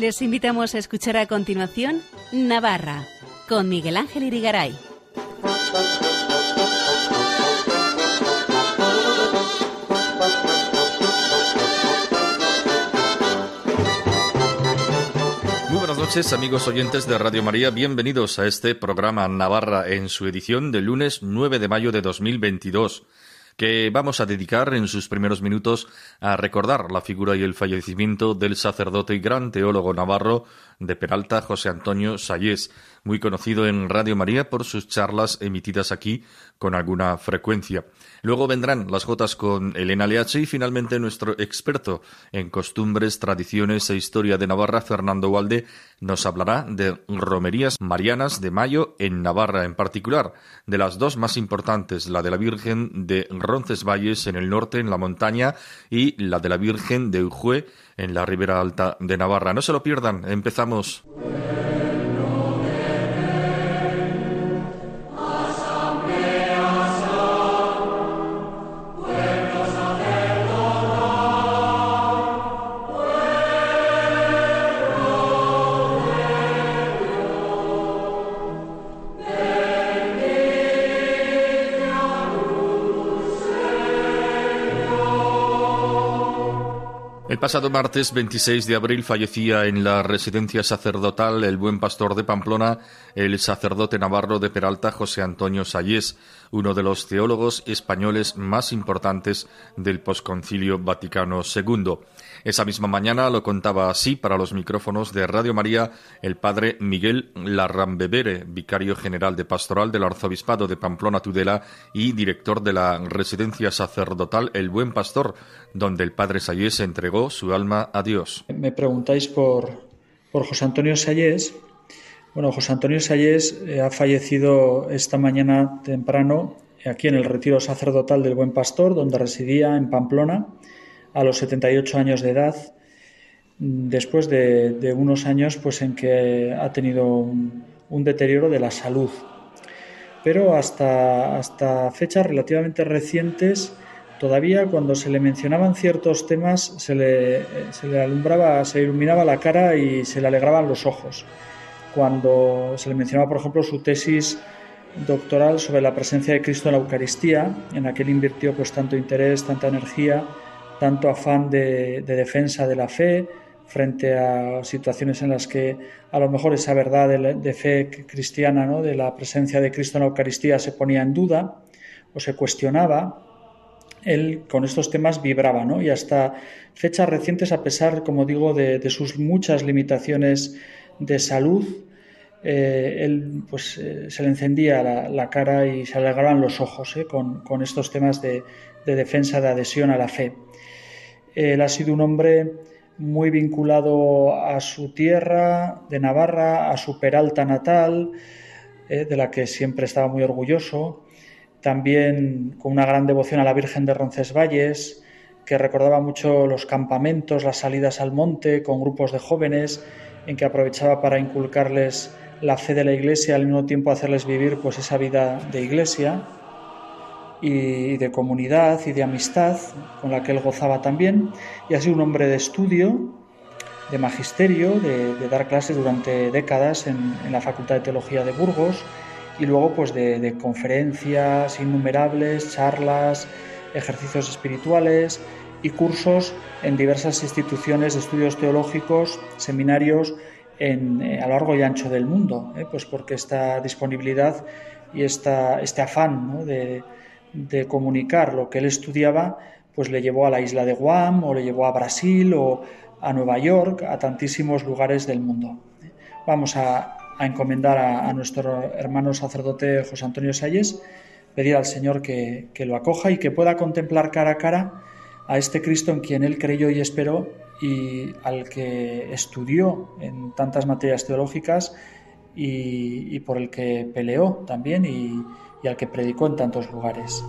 Les invitamos a escuchar a continuación Navarra con Miguel Ángel Irigaray. Buenas noches amigos oyentes de Radio María, bienvenidos a este programa Navarra en su edición del lunes 9 de mayo de 2022 que vamos a dedicar en sus primeros minutos a recordar la figura y el fallecimiento del sacerdote y gran teólogo navarro de Peralta, José Antonio Sayés, muy conocido en Radio María por sus charlas emitidas aquí con alguna frecuencia. Luego vendrán las Jotas con Elena Leache y finalmente nuestro experto en costumbres, tradiciones e historia de Navarra, Fernando Walde, nos hablará de romerías marianas de mayo en Navarra, en particular de las dos más importantes, la de la Virgen de Roncesvalles en el norte, en la montaña, y la de la Virgen de Ujue en la ribera alta de Navarra. No se lo pierdan, empezamos. El pasado martes 26 de abril fallecía en la residencia sacerdotal el buen pastor de Pamplona, el sacerdote navarro de Peralta José Antonio Sayés, uno de los teólogos españoles más importantes del posconcilio Vaticano II. Esa misma mañana lo contaba así para los micrófonos de Radio María el padre Miguel Larrambebere, vicario general de pastoral del arzobispado de Pamplona Tudela y director de la residencia sacerdotal El Buen Pastor, donde el padre Sayés entregó su alma a Dios. Me preguntáis por, por José Antonio Sayés. Bueno, José Antonio Sayés eh, ha fallecido esta mañana temprano aquí en el retiro sacerdotal del Buen Pastor, donde residía en Pamplona a los 78 años de edad, después de, unos años pues, en que ha tenido un, deterioro de la salud. Pero hasta, hasta fechas relativamente recientes, todavía cuando se le mencionaban ciertos temas, se le, se le alumbraba, se iluminaba la cara y se le alegraban los ojos. Cuando se le mencionaba, por ejemplo, su tesis doctoral sobre la presencia de Cristo en la Eucaristía, en la que él invirtió pues tanto interés, tanta energía, tanto afán de, defensa de la fe frente a situaciones en las que a lo mejor esa verdad de, fe cristiana, ¿no? de la presencia de Cristo en la Eucaristía se ponía en duda o se cuestionaba, él con estos temas vibraba, ¿no? Y hasta fechas recientes, a pesar, como digo, de, sus muchas limitaciones de salud, eh, él pues eh, se le encendía la, cara y se alegraban los ojos ¿eh? con, con, estos temas de, de defensa, de adhesión a la fe. Él ha sido un hombre muy vinculado a su tierra de Navarra, a su Peralta natal, de la que siempre estaba muy orgulloso. También con una gran devoción a la Virgen de Roncesvalles, que recordaba mucho los campamentos, las salidas al monte con grupos de jóvenes, en que aprovechaba para inculcarles la fe de la Iglesia al mismo tiempo hacerles vivir pues esa vida de Iglesia y de comunidad y de amistad con la que él gozaba también. Y sido un hombre de estudio, de magisterio, de, dar clases durante décadas en, la Facultad de Teología de Burgos y luego pues de, conferencias innumerables, charlas, ejercicios espirituales y cursos en diversas instituciones de estudios teológicos, seminarios en, eh, a lo largo y ancho del mundo, ¿eh? pues porque esta disponibilidad y esta, este afán de, de comunicar lo que él estudiaba, pues le llevó a la isla de Guam o le llevó a Brasil o a Nueva York, a tantísimos lugares del mundo. Vamos a, encomendar a, nuestro hermano sacerdote José Antonio Salles, pedir al Señor que, que lo acoja y que pueda contemplar cara a cara a este Cristo en quien él creyó y esperó y al que estudió en tantas materias teológicas y, por el que peleó también y al que predicó en tantos lugares.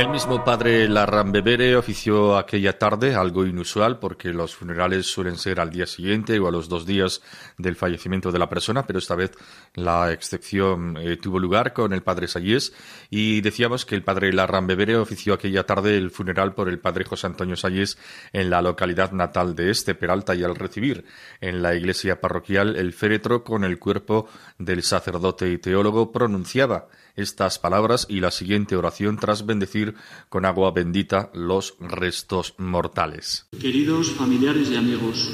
El mismo padre Larrambebere ofició aquella tarde, algo inusual porque los funerales suelen ser al día siguiente o a los dos días del fallecimiento de la persona, pero esta vez la excepción eh, tuvo lugar con el padre Sayés y decíamos que el padre Larrambebere ofició aquella tarde el funeral por el padre José Antonio Sayés en la localidad natal de este, Peralta, y al recibir en la iglesia parroquial el féretro con el cuerpo del sacerdote y teólogo pronunciaba estas palabras y la siguiente oración tras bendecir con agua bendita los restos mortales. Queridos familiares y amigos,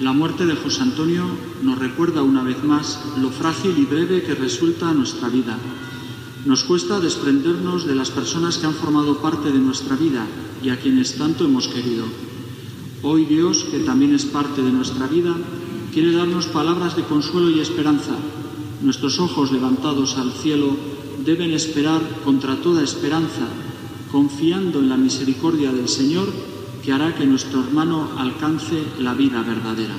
la muerte de José Antonio nos recuerda una vez más lo frágil y breve que resulta nuestra vida. Nos cuesta desprendernos de las personas que han formado parte de nuestra vida y a quienes tanto hemos querido. Hoy Dios, que también es parte de nuestra vida, quiere darnos palabras de consuelo y esperanza Nuestros ojos levantados al cielo deben esperar contra toda esperanza, confiando en la misericordia del Señor que hará que nuestro hermano alcance la vida verdadera.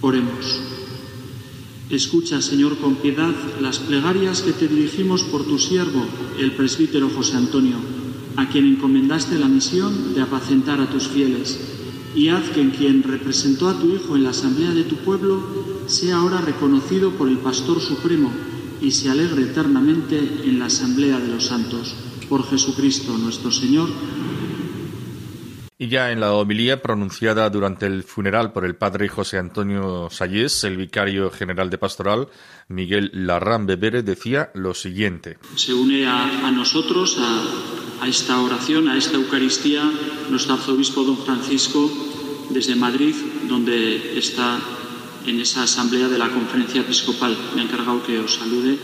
Oremos. Escucha, Señor, con piedad las plegarias que te dirigimos por tu siervo, el presbítero José Antonio, a quien encomendaste la misión de apacentar a tus fieles, y haz que en quien representó a tu Hijo en la asamblea de tu pueblo sea ahora reconocido por el Pastor Supremo y se alegre eternamente en la Asamblea de los Santos. Por Jesucristo nuestro Señor. Y ya en la homilía pronunciada durante el funeral por el padre José Antonio Sayés, el vicario general de pastoral, Miguel Larrán Bebere, decía lo siguiente. Se une a, nosotros, a, a esta oración, a esta Eucaristía, nuestro arzobispo don Francisco, desde Madrid, donde está en esa asamblea de la conferencia episcopal. Me ha encargado que os salude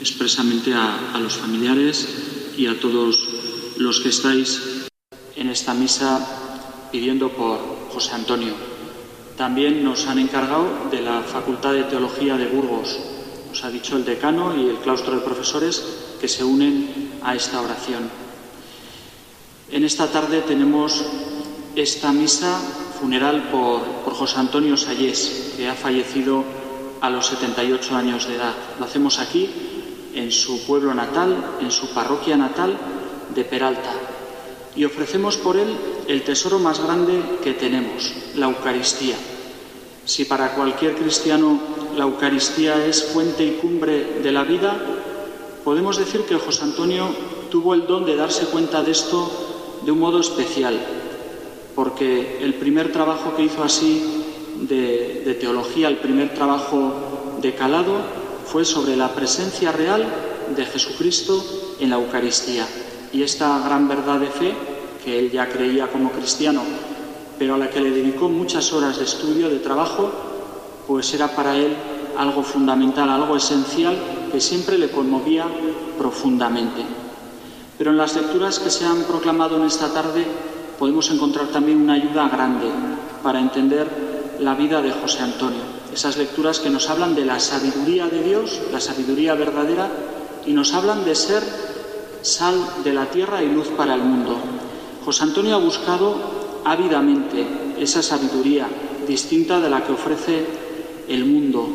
expresamente a, los familiares y a todos los que estáis en esta misa pidiendo por José Antonio. También nos han encargado de la Facultad de Teología de Burgos. Nos ha dicho el decano y el claustro de profesores que se unen a esta oración. En esta tarde tenemos esta misa funeral por, José Antonio Sayés, que ha fallecido a los 78 años de edad. Lo hacemos aquí, en su pueblo natal, en su parroquia natal de Peralta. Y ofrecemos por él el tesoro más grande que tenemos, la Eucaristía. Si para cualquier cristiano la Eucaristía es fuente y cumbre de la vida, podemos decir que José Antonio tuvo el don de darse cuenta de esto de un modo especial, porque el primer trabajo que hizo así de, teología, el primer trabajo de calado, fue sobre la presencia real de Jesucristo en la Eucaristía. Y esta gran verdad de fe, que él ya creía como cristiano, pero a la que le dedicó muchas horas de estudio, de trabajo, pues era para él algo fundamental, algo esencial que siempre le conmovía profundamente. Pero en las lecturas que se han proclamado en esta tarde podemos encontrar también una ayuda grande para entender la vida de José Antonio. Esas lecturas que nos hablan de la sabiduría de Dios, la sabiduría verdadera, y nos hablan de ser sal de la tierra y luz para el mundo. José Antonio ha buscado ávidamente esa sabiduría distinta de la que ofrece el mundo.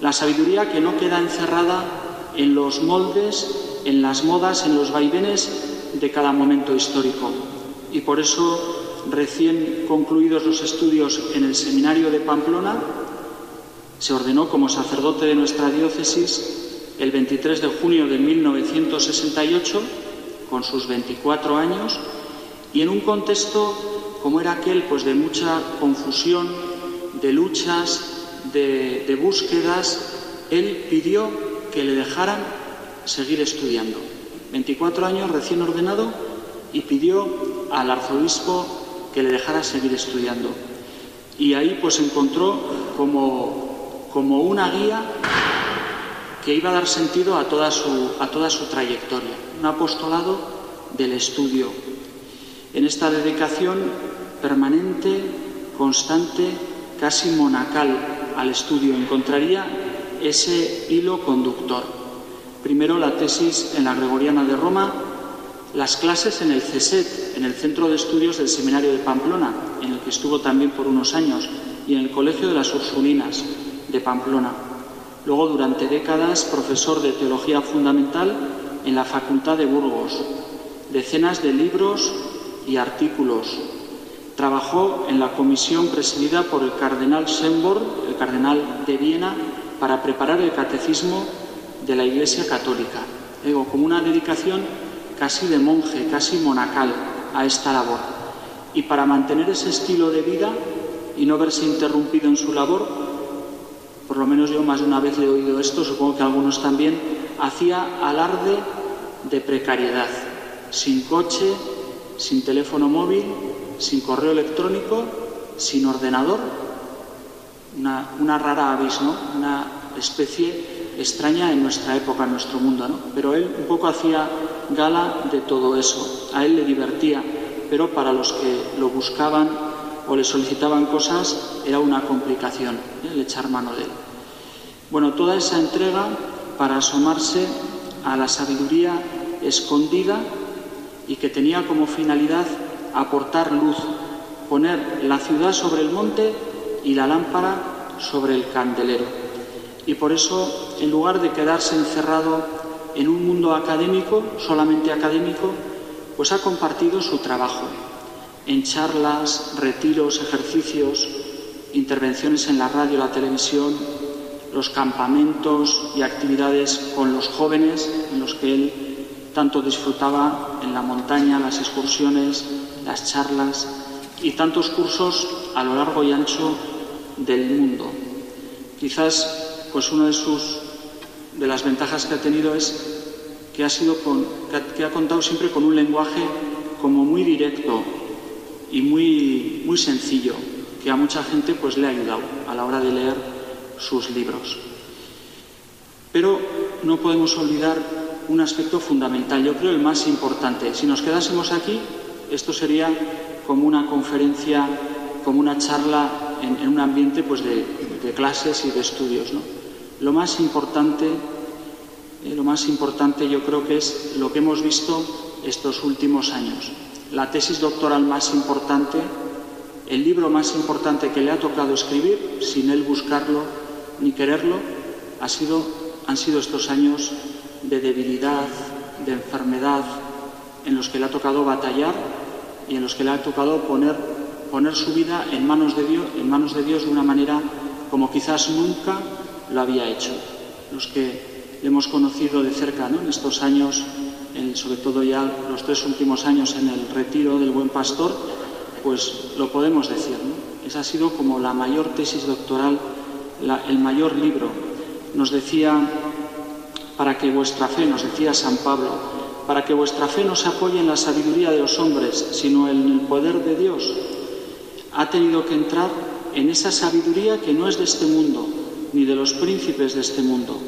La sabiduría que no queda encerrada en los moldes, en las modas, en los vaivenes de cada momento histórico y por eso, recién concluidos los estudios en el seminario de Pamplona, se ordenó como sacerdote de nuestra diócesis el 23 de junio de 1968, con sus 24 años, y en un contexto como era aquel, pues de mucha confusión, de luchas, de, de búsquedas, él pidió que le dejaran seguir estudiando. 24 años recién ordenado y pidió al arzobispo que le dejara seguir estudiando. Y ahí pues encontró como, como una guía que iba a dar sentido a toda, su, a toda su trayectoria, un apostolado del estudio. En esta dedicación permanente, constante, casi monacal al estudio, encontraría ese hilo conductor. Primero la tesis en la Gregoriana de Roma, las clases en el CESET, en el Centro de Estudios del Seminario de Pamplona, en el que estuvo también por unos años, y en el Colegio de las Ursulinas de Pamplona. Luego, durante décadas, profesor de Teología Fundamental en la Facultad de Burgos. decenas de libros y artículos. Trabajó en la comisión presidida por el cardenal Schönborn, el cardenal de Viena, para preparar el catecismo de la Iglesia Católica. Digo, como una dedicación casi de monje, casi monacal a esta labor. Y para mantener ese estilo de vida y no verse interrumpido en su labor, por lo menos yo más de una vez he oído esto, supongo que algunos también, hacía alarde de precariedad, sin coche, sin teléfono móvil, sin correo electrónico, sin ordenador, una, rara avis, ¿no? una especie extraña en nuestra época, en nuestro mundo, ¿no? pero él un poco hacía gala de todo eso, a él le divertía, pero para los que lo buscaban o le solicitaban cosas era una complicación ¿eh? el echar mano de él. Bueno, toda esa entrega para asomarse a la sabiduría escondida y que tenía como finalidad aportar luz, poner la ciudad sobre el monte y la lámpara sobre el candelero. Y por eso, en lugar de quedarse encerrado en un mundo académico, solamente académico, pues ha compartido su trabajo en charlas, retiros, ejercicios, intervenciones en la radio, la televisión, los campamentos y actividades con los jóvenes en los que él tanto disfrutaba en la montaña, las excursiones, las charlas y tantos cursos a lo largo y ancho del mundo. Quizás pues una de sus de las ventajas que ha tenido es que ha sido con, que ha contado siempre con un lenguaje como muy directo y muy muy sencillo, que a mucha gente pues le ha ayudado a la hora de leer sus libros. Pero no podemos olvidar un aspecto fundamental, yo creo el más importante. Si nos quedásemos aquí, esto sería como una conferencia, como una charla en, un ambiente pues, de, clases y de estudios. Lo más importante, eh, lo más importante yo creo que es lo que hemos visto estos últimos años. La tesis doctoral más importante, el libro más importante que le ha tocado escribir, sin él buscarlo ni quererlo, ha sido, han sido estos años de debilidad, de enfermedad, en los que le ha tocado batallar y en los que le ha tocado poner, poner su vida en manos, de Dios, en manos de Dios de una manera como quizás nunca lo había hecho. Los que le hemos conocido de cerca ¿no? en estos años, sobre todo ya los tres últimos años en el retiro del buen pastor, pues lo podemos decir. Esa ha sido como la mayor tesis doctoral, el mayor libro. Nos decía para que vuestra fe, nos decía San Pablo, para que vuestra fe no se apoye en la sabiduría de los hombres, sino en el poder de Dios. Ha tenido que entrar en esa sabiduría que no es de este mundo, ni de los príncipes de este mundo,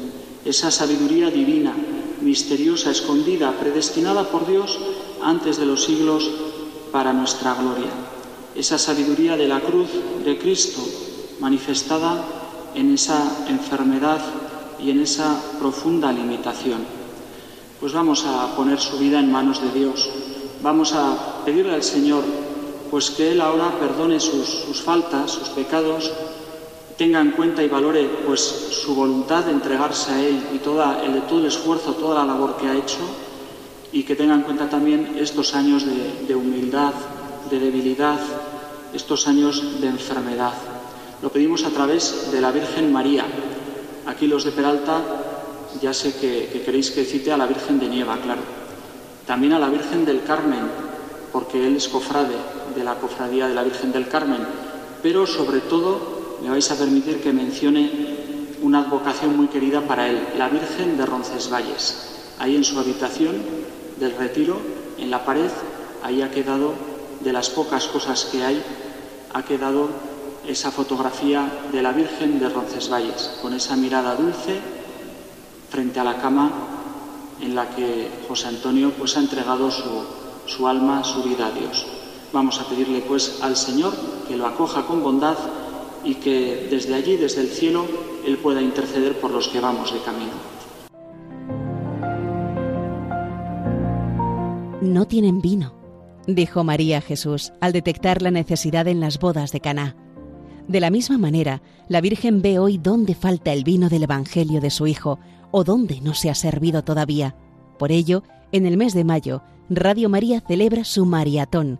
esa sabiduría divina, misteriosa, escondida, predestinada por Dios antes de los siglos para nuestra gloria. Esa sabiduría de la cruz de Cristo, manifestada en esa enfermedad y en esa profunda limitación. Pues vamos a poner su vida en manos de Dios. Vamos a pedirle al Señor pues que Él ahora perdone sus, faltas, sus pecados, tenga en cuenta y valore pues su voluntad de entregarse a Él y toda, el, todo el esfuerzo, toda la labor que ha hecho y que tenga en cuenta también estos años de, de humildad, de debilidad, estos años de enfermedad. Lo pedimos a través de la Virgen María, Aquí los de Peralta ya sé que, queréis que cite a la Virgen de Nieva, claro. También a la Virgen del Carmen, porque él es cofrade de la cofradía de la Virgen del Carmen. Pero sobre todo me vais a permitir que mencione una advocación muy querida para él, la Virgen de Roncesvalles. Ahí en su habitación del retiro, en la pared, ahí ha quedado, de las pocas cosas que hay, ha quedado esa fotografía de la Virgen de Roncesvalles, con esa mirada dulce frente a la cama en la que José Antonio pues, ha entregado su, su alma, su vida a Dios. Vamos a pedirle pues al Señor que lo acoja con bondad y que desde allí, desde el cielo, Él pueda interceder por los que vamos de camino. No tienen vino, dijo María Jesús al detectar la necesidad en las bodas de Caná. De la misma manera, la Virgen ve hoy dónde falta el vino del Evangelio de su Hijo o dónde no se ha servido todavía. Por ello, En el mes de mayo, Radio María celebra su Mariatón,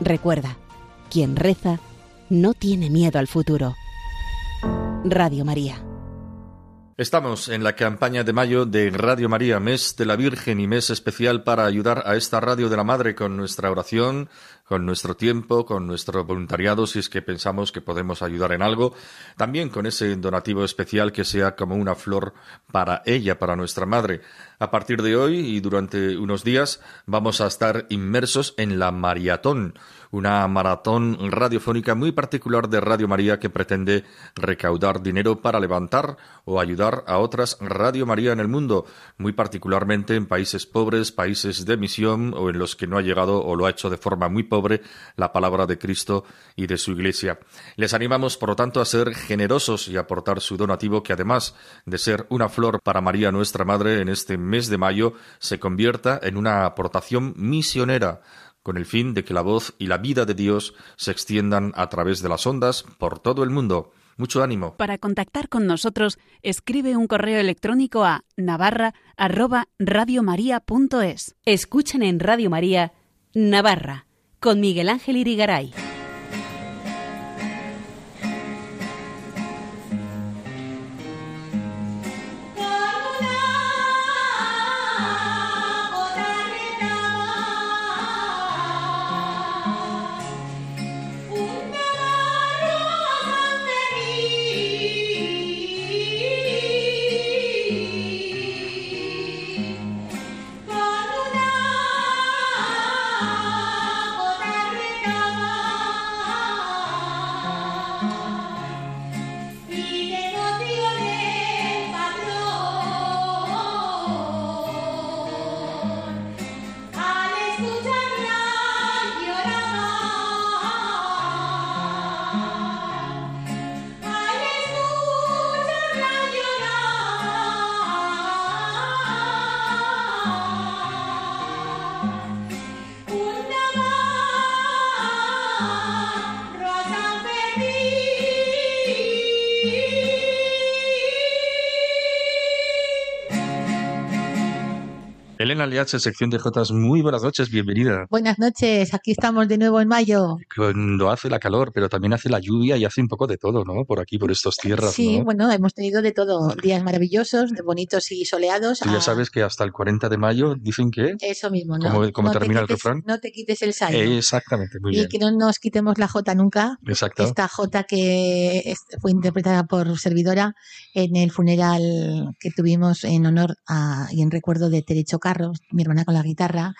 Recuerda, quien reza no tiene miedo al futuro. Radio María. Estamos en la campaña de mayo de Radio María, mes de la Virgen y mes especial para ayudar a esta Radio de la Madre con nuestra oración, con nuestro tiempo, con nuestro voluntariado, si es que pensamos que podemos ayudar en algo, también con ese donativo especial que sea como una flor para ella, para nuestra Madre. A partir de hoy y durante unos días vamos a estar inmersos en la maratón, una maratón radiofónica muy particular de Radio María que pretende recaudar dinero para levantar o ayudar a otras Radio María en el mundo, muy particularmente en países pobres, países de misión o en los que no ha llegado o lo ha hecho de forma muy pobre la palabra de Cristo y de su Iglesia. Les animamos, por lo tanto, a ser generosos y aportar su donativo que además de ser una flor para María nuestra Madre en este mes de mayo se convierta en una aportación misionera con el fin de que la voz y la vida de Dios se extiendan a través de las ondas por todo el mundo. Mucho ánimo. Para contactar con nosotros, escribe un correo electrónico a navarra@radiomaria.es. Escuchen en Radio María Navarra con Miguel Ángel Irigaray. Elena Liache, sección de Jotas, muy buenas noches, bienvenida. Buenas noches, aquí estamos de nuevo en mayo. Cuando hace la calor, pero también hace la lluvia y hace un poco de todo, ¿no? Por aquí, por estas tierras. Sí, ¿no? bueno, hemos tenido de todo, días maravillosos, de bonitos y soleados. Tú ya a- sabes que hasta el 40 de mayo dicen que... Eso mismo, ¿no? ¿Cómo- cómo no te termina el quites- refrán? No te quites el sayo. Exactamente, muy y bien. que no nos quitemos la J nunca. Exacto. Esta J que fue interpretada por servidora en el funeral que tuvimos en honor a, y en recuerdo de Terecho Mi hermana con la guitarra,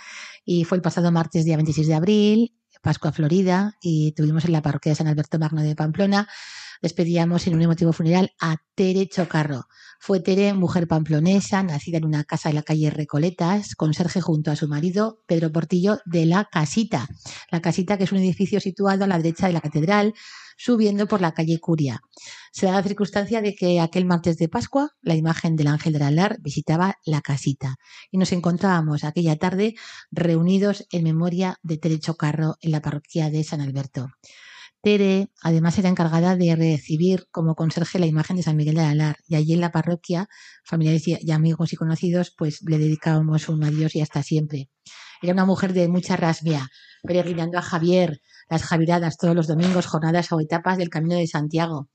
y fue el pasado martes, día 26 de abril, Pascua Florida, y tuvimos en la parroquia de San Alberto Magno de Pamplona. Despedíamos en un emotivo funeral a Tere Chocarro. Fue Tere, mujer pamplonesa, nacida en una casa de la calle Recoletas, conserje junto a su marido, Pedro Portillo, de la Casita. La Casita, que es un edificio situado a la derecha de la catedral, subiendo por la calle Curia. Se da la circunstancia de que aquel martes de Pascua la imagen del ángel del alar visitaba la casita y nos encontrábamos aquella tarde reunidos en memoria de Tere Chocarro en la parroquia de San Alberto. Tere, además, era encargada de recibir como conserje la imagen de San Miguel del Alar y allí en la parroquia, familiares y amigos y conocidos, pues le dedicábamos un adiós y hasta siempre. Era una mujer de mucha rasmia, peregrinando a Javier, las Javiradas todos los domingos, jornadas o etapas del Camino de Santiago.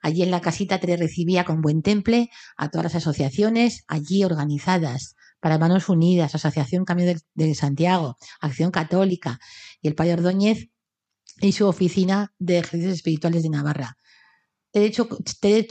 Allí en la casita Tere recibía con buen temple a todas las asociaciones allí organizadas, para Manos Unidas, Asociación Cambio de, Santiago, Acción Católica y el Padre Ordóñez y su oficina de ejercicios espirituales de Navarra. De hecho,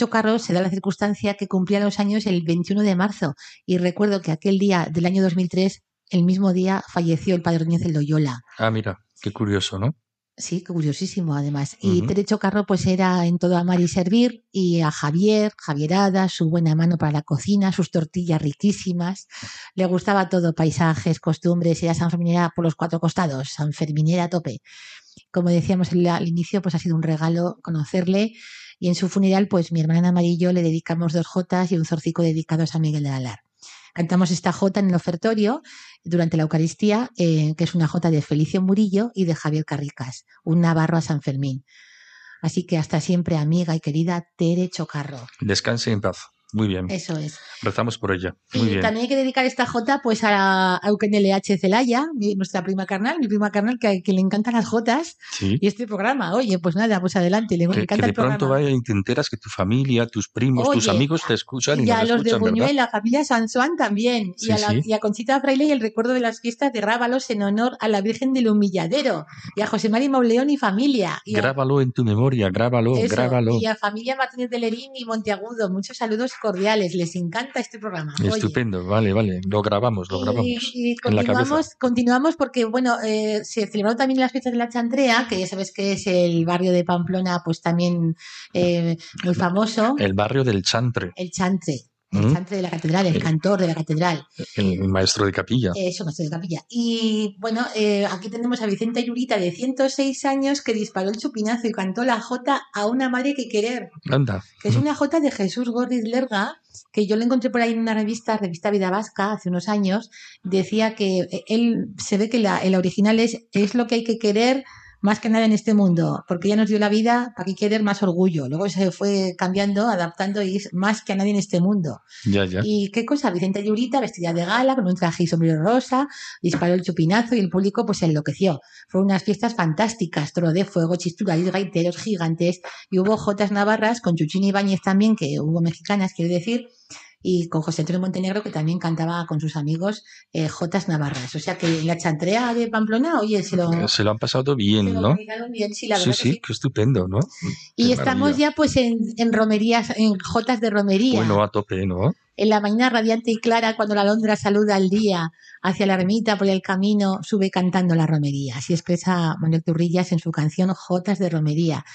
Carlos se da la circunstancia que cumplía los años el 21 de marzo y recuerdo que aquel día del año 2003, el mismo día, falleció el Padre Ordóñez el Loyola. Ah, mira, qué curioso, ¿no? Sí, curiosísimo además. Y Terecho Carro pues era en todo amar y servir y a Javier, Javierada, su buena mano para la cocina, sus tortillas riquísimas. Le gustaba todo, paisajes, costumbres, era San Ferminera por los cuatro costados, San Ferminera a tope. Como decíamos al inicio, pues ha sido un regalo conocerle y en su funeral pues mi hermana Amarillo le dedicamos dos jotas y un zorcico dedicados a Miguel de Alar. Cantamos esta jota en el ofertorio durante la Eucaristía, eh, que es una jota de Felicio Murillo y de Javier Carricas, un navarro a San Fermín. Así que hasta siempre, amiga y querida Tere Chocarro. Descanse en paz. Muy bien. Eso es. Rezamos por ella. Muy y también hay que dedicar esta jota pues a, a LH Celaya, nuestra prima carnal, mi prima carnal que, le encantan las jotas y este programa. Oye, pues nada, pues adelante, le, que, encanta que de pronto vaya y te enteras que tu familia, tus primos, tus amigos te escuchan y, y a los de Buñuel, la familia San Juan también. y, a la, y, a Conchita Fraile y el recuerdo de las fiestas de Rábalos en honor a la Virgen del Humilladero. Y a José María Mauleón y familia. grábalo en tu memoria, grábalo, grábalo. Y a familia Martínez de Lerín y Monteagudo. Muchos saludos cordiales. Les encanta este programa. Estupendo, vale, vale. Lo grabamos, lo grabamos. Y, continuamos, continuamos porque, bueno, eh, se celebraron también las fiestas de la Chantrea, que ya sabes que es el barrio de Pamplona, pues también eh, muy famoso. El barrio del Chantre. El Chantre el ¿Mm? de la catedral, el, cantor de la catedral. El maestro de capilla. Eso, maestro de capilla. Y bueno, eh, aquí tenemos a Vicente Yurita de 106 años que disparó el chupinazo y cantó la jota a una madre que querer. Anda. Que es una jota de Jesús Gorriz Lerga, que yo le encontré por ahí en una revista, revista Vida Vasca, hace unos años. Decía que él se ve que la, el original es, es lo que hay que querer más que nada en este mundo, porque ella nos dio la vida para que quede más orgullo. Luego se fue cambiando, adaptando y es más que a nadie en este mundo. Ya, ya. Y qué cosa, Vicente Llurita, vestida de gala, con un traje y sombrero rosa, disparó el chupinazo y el público pues se enloqueció. Fueron unas fiestas fantásticas, toro de fuego, chisturas y gaiteros gigantes, y hubo jotas navarras con Chuchín Ibáñez también, que hubo mexicanas, quiero decir, y con José Antonio Montenegro, que también cantaba con sus amigos eh, Jotas Navarras. O sea que en la chantrea de Pamplona, oye, se lo, se lo han pasado bien, ¿no? Bien, sí, la verdad sí, sí, qué estupendo, ¿no? Y estamos ya pues en, en, romerías, en Jotas de romería. Bueno, a tope, ¿no? En la mañana radiante y clara, cuando la alondra saluda al día hacia la ermita por el camino, sube cantando la romería. Así expresa Manuel Turrillas en su canción Jotas de romería.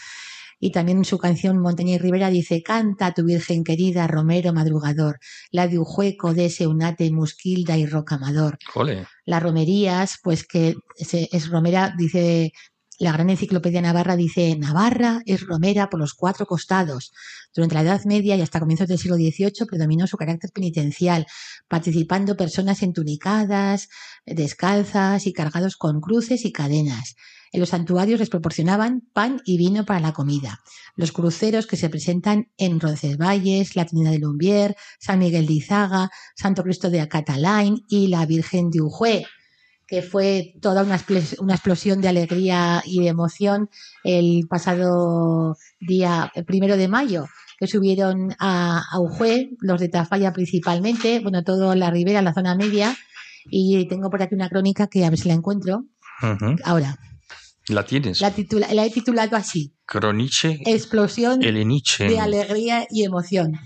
Y también en su canción Montaña y Rivera dice, canta tu Virgen querida, Romero madrugador, la de Ujueco, de Seunate, Musquilda y Rocamador. Las romerías, pues que es romera, dice la gran enciclopedia navarra dice, Navarra es romera por los cuatro costados. Durante la Edad Media y hasta comienzos del siglo XVIII predominó su carácter penitencial, participando personas entunicadas, descalzas y cargados con cruces y cadenas. En los santuarios les proporcionaban pan y vino para la comida. Los cruceros que se presentan en Roncesvalles, la Trinidad de Lumbier, San Miguel de Izaga, Santo Cristo de Acatalain y la Virgen de Ujue, que fue toda una, explosión de alegría y de emoción el pasado día primero de mayo, que subieron a, a Ujue, los de Tafalla principalmente, bueno, toda la ribera, la zona media, y tengo por aquí una crónica que a ver si la encuentro. Ahora. ¿La tienes? La, he titulado así. Croniche. Explosión de alegría y emoción.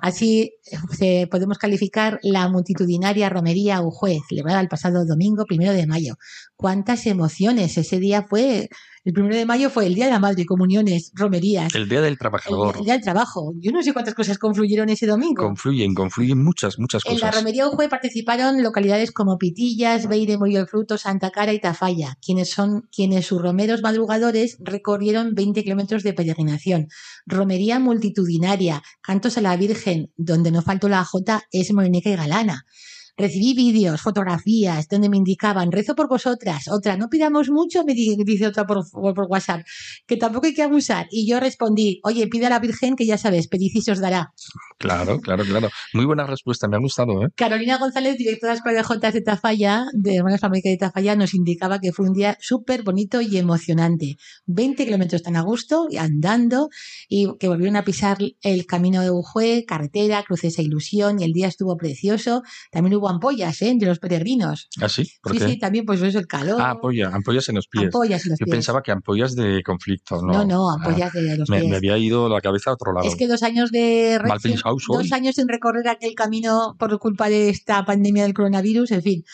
Así eh, podemos calificar la multitudinaria romería Ujue, celebrada el pasado domingo primero de mayo. ¿Cuántas emociones? Ese día fue el primero de mayo fue el Día de la Madre, comuniones, romerías. El Día del Trabajador. El, Día del Trabajo. Yo no sé cuántas cosas confluyeron ese domingo. Confluyen, confluyen muchas, muchas cosas. En la romería Ujue participaron localidades como Pitillas, Beire, del Fruto, Santa Cara y Tafalla, quienes son quienes sus romeros madrugadores recorrieron 20 kilómetros de peregrinación. Romería multitudinaria, cantos a la Virgen, donde no faltó la Jota, es morenica y galana recibí vídeos, fotografías donde me indicaban, rezo por vosotras, otra, no pidamos mucho, me dice otra por, WhatsApp, que tampoco hay que abusar. Y yo respondí, oye, pide a la Virgen que ya sabes, pedid os dará. Claro, claro, claro. Muy buena respuesta, me ha gustado. ¿eh? Carolina González, directora de la Escuela de de Tafalla, de Hermanas Fábrica de Tafalla, nos indicaba que fue un día súper bonito y emocionante. 20 kilómetros tan a gusto, y andando, y que volvieron a pisar el camino de Ujue, carretera, cruces ilusión, y el día estuvo precioso. También hubo hubo ampollas ¿eh? de los peregrinos. ¿Ah, sí? ¿Por sí, qué? sí, también pues eso, el calor. Ah, ampolla, ampollas en los pies. Ampollas en los Yo pies. pensaba que ampollas de conflicto. No, No, no, Ah, ampollas de los me, pies. me había ido la cabeza a otro lado. Es que dos años de Mal pensado soy. dos años sin recorrer aquel camino por culpa de esta pandemia del coronavirus, en fin.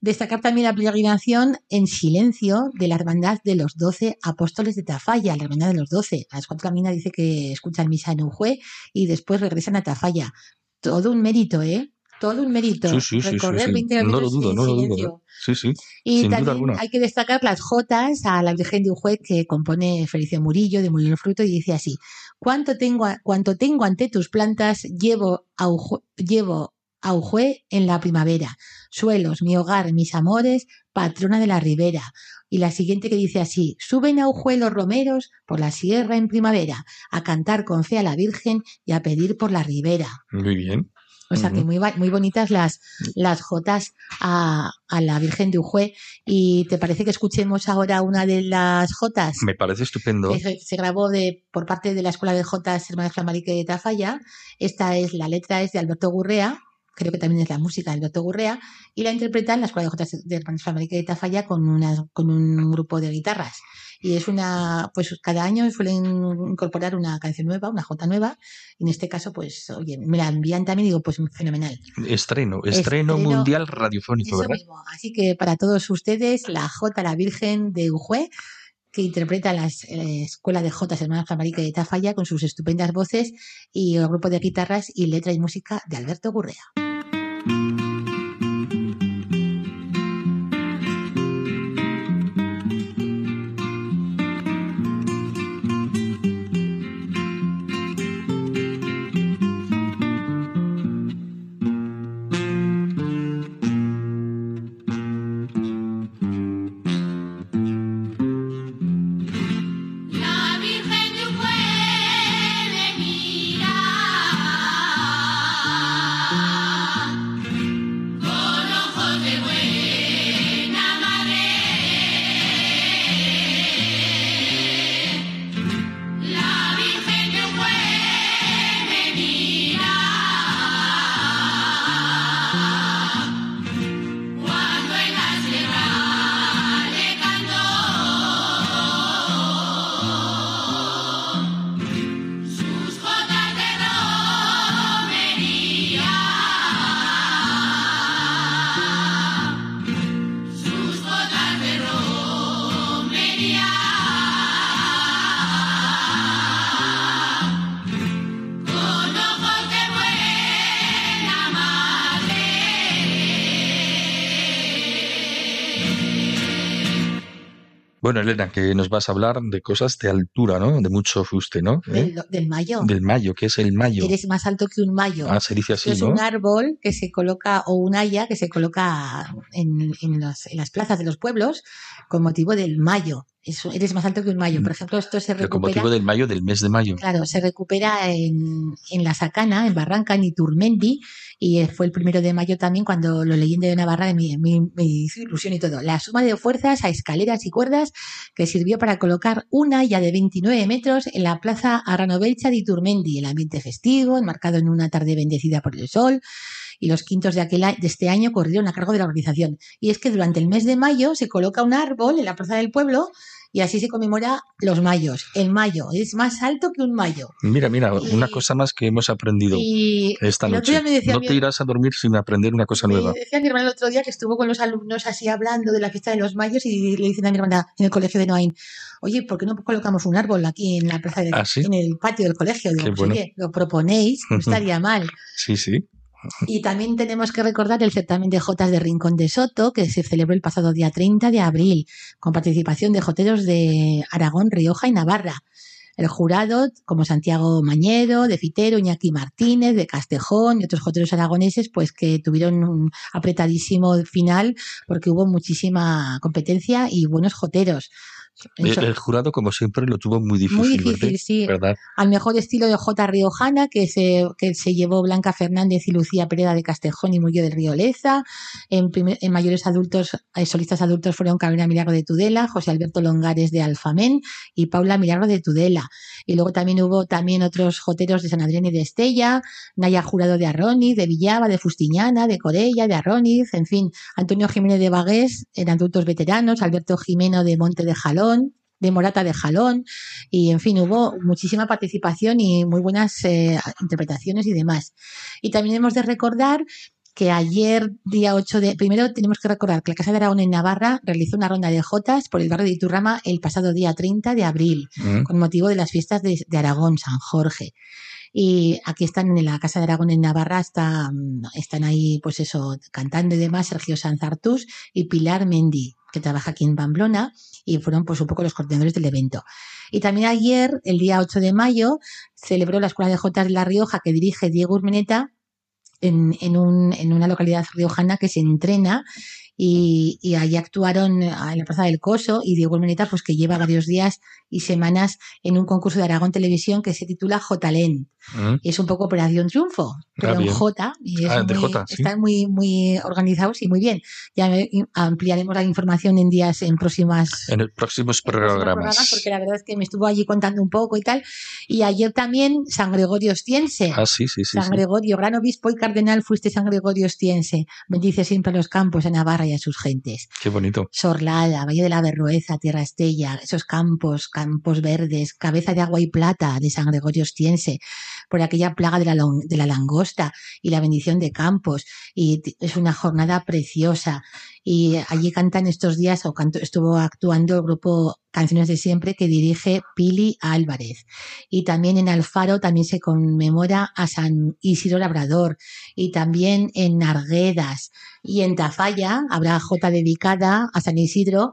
Destacar también la peregrinación en silencio de la hermandad de los doce apóstoles de Tafalla, la hermandad de los doce. A las cuatro mañana dice que escuchan misa en Ujue y después regresan a Tafalla. Todo un mérito, ¿eh? Todo un mérito. Sí, sí, sí, sí, Recorrer sí. 20 No lo kilómetros dudo, en no lo dudo. silencio. Sí, sí. Y Sin duda también alguna. hay que destacar las jotas a la Virgen de Ujue que compone Felicio Murillo de Molino Fruto y dice así: Cuanto tengo, a- cuanto tengo ante tus plantas, llevo a Ujue, llevo a Ujue en la primavera. Suelos, mi hogar, mis amores, patrona de la ribera. Y la siguiente que dice así: Suben a Ujue los romeros por la sierra en primavera, a cantar con fe a la Virgen y a pedir por la ribera. Muy bien. O sea que muy, bonitas las, las jotas a, a la Virgen de Ujue. ¿Y te parece que escuchemos ahora una de las jotas? Me parece estupendo. se grabó de, por parte de la Escuela de Jotas Hermanas Flamarique de Tafalla. Esta es, la letra es de Alberto Gurrea, creo que también es la música de Alberto Gurrea, y la interpretan la Escuela de Jotas de Hermanas Flamarique de Tafalla con, una, con un grupo de guitarras. Y es una, pues cada año suelen incorporar una canción nueva, una jota nueva, y en este caso, pues, oye, me la envían también y digo, pues fenomenal. Estreno, estreno, Estreno- mundial radiofónico, ¿verdad? mismo. Así que para todos ustedes, la Jota, la Virgen de Ujue, que interpreta la eh, Escuela de Jotas Hermanas Flamarique de Tafalla con sus estupendas voces y el grupo de guitarras y letra y música de Alberto Gurrea. La Bueno, Elena, que nos vas a hablar de cosas de altura, ¿no? De mucho fuste, ¿no? ¿Eh? Del, del mayo. Del mayo, que es el mayo. Eres más alto que un mayo. Ah, se dice así, es ¿no? un árbol que se coloca, o un haya que se coloca en, en los- en las plazas de los pueblos con motivo del mayo. Eso, eres más alto que un mayo. Por ejemplo, esto se Pero con recupera. motivo del mayo, del mes de mayo. Claro, se recupera en, en La Sacana, en Barranca, en Iturmendi, y fue el primero de mayo también cuando lo leí de Navarra, me, me, me hizo ilusión y todo. La suma de fuerzas a escaleras y cuerdas que sirvió para colocar una haya de 29 metros en la plaza Arranovelcha de Iturmendi, el ambiente festivo, enmarcado en una tarde bendecida por el sol. Y los quintos de, aquel, de este año corrieron a cargo de la organización. Y es que durante el mes de mayo se coloca un árbol en la plaza del pueblo y así se conmemora los mayos. El mayo es más alto que un mayo. Mira, mira, Y- una cosa más que hemos aprendido Y esta noche. No mi- te irás a dormir sin aprender una cosa me nueva. decía mi hermana el otro día que estuvo con los alumnos así hablando de la fiesta de los mayos y le dicen a mi hermana en el colegio de Noain, oye, ¿por qué no colocamos un árbol aquí en la plaza del, ¿Ah, sí? en el patio del colegio? Digo, Qué pues, bueno. oye, lo proponéis, no estaría mal. Sí, sí. Y también tenemos que recordar el certamen de Jotas de Rincón de Soto, que se celebró el pasado día 30 de abril, con participación de joteros de Aragón, Rioja y Navarra. El jurado, como Santiago Mañero, de Fitero, Iñaki Martínez, de Castejón y otros joteros aragoneses, pues que tuvieron un apretadísimo final porque hubo muchísima competencia y buenos joteros. El, el jurado, como siempre, lo tuvo muy difícil, Muy difícil, ¿verdad? sí. ¿verdad? al mejor estilo de J. Riojana, que se, que se llevó Blanca Fernández y Lucía Pereda de Castejón y Murillo del Río Leza. En, primer- en mayores adultos, eh, solistas adultos fueron Carolina Milagro de Tudela, José Alberto Longares de Alfamén y Paula Milagro de Tudela. Y luego también hubo también otros joteros de San Adrián y de Estella, Naya Jurado de Arroniz, de Villaba, de Fustiñana, de Corella, de Arroniz, en fin, Antonio Jiménez de Bagués en adultos veteranos, Alberto Jimeno de Monte de Jalón, de Morata de Jalón, y en fin, hubo muchísima participación y muy buenas eh, interpretaciones y demás. Y también hemos de recordar que ayer, día 8 de... Primero tenemos que recordar que la Casa de Aragón en Navarra realizó una ronda de jotas por el barrio de Iturrama el pasado día 30 de abril, Mm. con motivo de las fiestas de, de Aragón, San Jorge. Y aquí están en la Casa de Aragón en Navarra, mm, están ahí, pues eso, cantando y demás, Sergio Sanzartus y Pilar Mendy, que trabaja aquí en Pamplona, y fueron pues un poco los coordinadores del evento. Y también ayer, el día 8 de mayo, celebró la Escuela de Jotas de La Rioja, que dirige Diego Urmeneta, en, en, un, en una localidad riojana que se entrena y, y allí actuaron en la Plaza del Coso y Diego Urmeneta, pues que lleva varios días y semanas en un concurso de Aragón Televisión que se titula Jotalén. Mm. Y es un poco Operación Triunfo, pero en bien. J. Y es Ah, muy- Jota, sí. Están muy, muy organizados y muy bien. Ya ampliaremos la información en días, en próximas En los próximos en próximos programas. porque la verdad es que me estuvo allí contando un poco y tal. Y ayer también San Gregorio Ostiense. Ah, sí, sí, sí. San sí. Gregorio, gran obispo y cardenal fuiste San Gregorio Ostiense. Bendice siempre a los campos, a Navarra y a sus gentes. Qué bonito. Sorlada, Valle de la Berrueza, Tierra Estella, esos campos, campos verdes, cabeza de agua y plata de San Gregorio Ostiense, por aquella plaga de la, de la langosta y la bendición de campos. Y es una jornada preciosa. Y allí cantan estos días, o canto- estuvo actuando el grupo Canciones de Siempre que dirige Pili Álvarez. Y también en Alfaro también se conmemora a San Isidro Labrador. Y también en Arguedas y en Tafalla habrá Jota dedicada a San Isidro.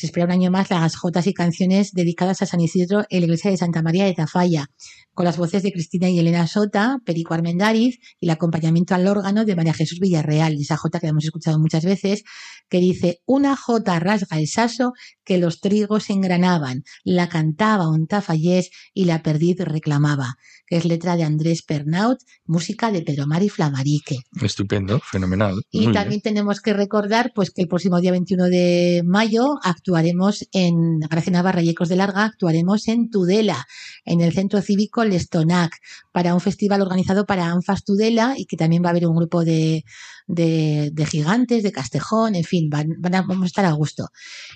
Se espera un año más las jotas y canciones dedicadas a San Isidro en la iglesia de Santa María de Tafalla, con las voces de Cristina y Elena Sota, Perico Armendáriz y el acompañamiento al órgano de María Jesús Villarreal, esa jota que hemos escuchado muchas veces, que dice, una jota rasga el saso que los trigos engranaban, la cantaba un tafallés y la perdiz reclamaba, que es letra de Andrés Pernaut, música de Pedro Mari Flamarique. Estupendo, fenomenal. Y Muy bien. también tenemos que recordar pues que el próximo día 21 de mayo actuaremos en Gracia Navarra y Ecos de Larga, actuaremos en Tudela, en el Centro Cívico Lestonac, para un festival organizado para Anfas Tudela y que también va a haber un grupo de, de, de gigantes, de Castejón, en fin, van, van a, vamos a estar a gusto.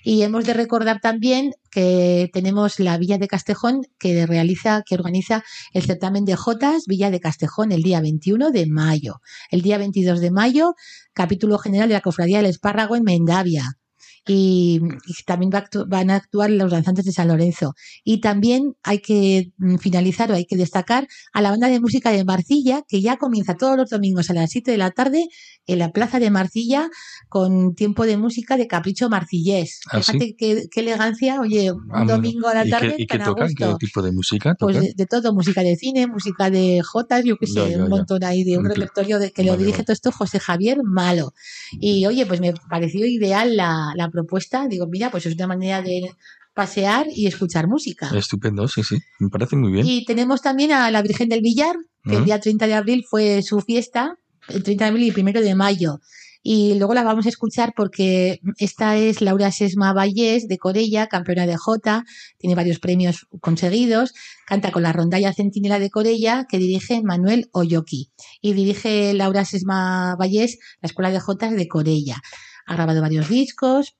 Y hemos de recordar también que tenemos la Villa de Castejón que realiza, que organiza el certamen de Jotas Villa de Castejón el día 21 de mayo. El día 22 de mayo, capítulo general de la Cofradía del Espárrago en Mendavia. Y, y también va a van a actuar los danzantes de San Lorenzo. Y también hay que mm, finalizar o hay que destacar a la banda de música de Marcilla, que ya comienza todos los domingos a las 7 de la tarde en la plaza de Marcilla con tiempo de música de Capricho Marcillés. ¿Ah, sí? Fíjate qué, qué elegancia, oye, un Ah, domingo a la ¿Y tarde qué, y qué tan a tocan? ¿Qué tipo de música Pues tocan? de, de todo, música de cine, música de jotas, yo qué sé, Ya, ya, un montón ahí de un repertorio de, que lo Vale, dirige vale. todo esto José Javier Malo. Y oye, pues me pareció ideal la, la propuesta. Digo, mira, pues es una manera de pasear y escuchar música. Estupendo, sí, sí. Me parece muy bien. Y tenemos también a la Virgen del Villar, que el día 30 de abril fue su fiesta, el 30 de abril y el 1 de mayo. Y luego la vamos a escuchar porque esta es Laura Sesma Vallés de Corella, campeona de Jota, tiene varios premios conseguidos, canta con la rondalla centinela de Corella que dirige Manuel Oyoki y dirige Laura Sesma Vallés la Escuela de Jotas de Corella. Ha grabado varios discos,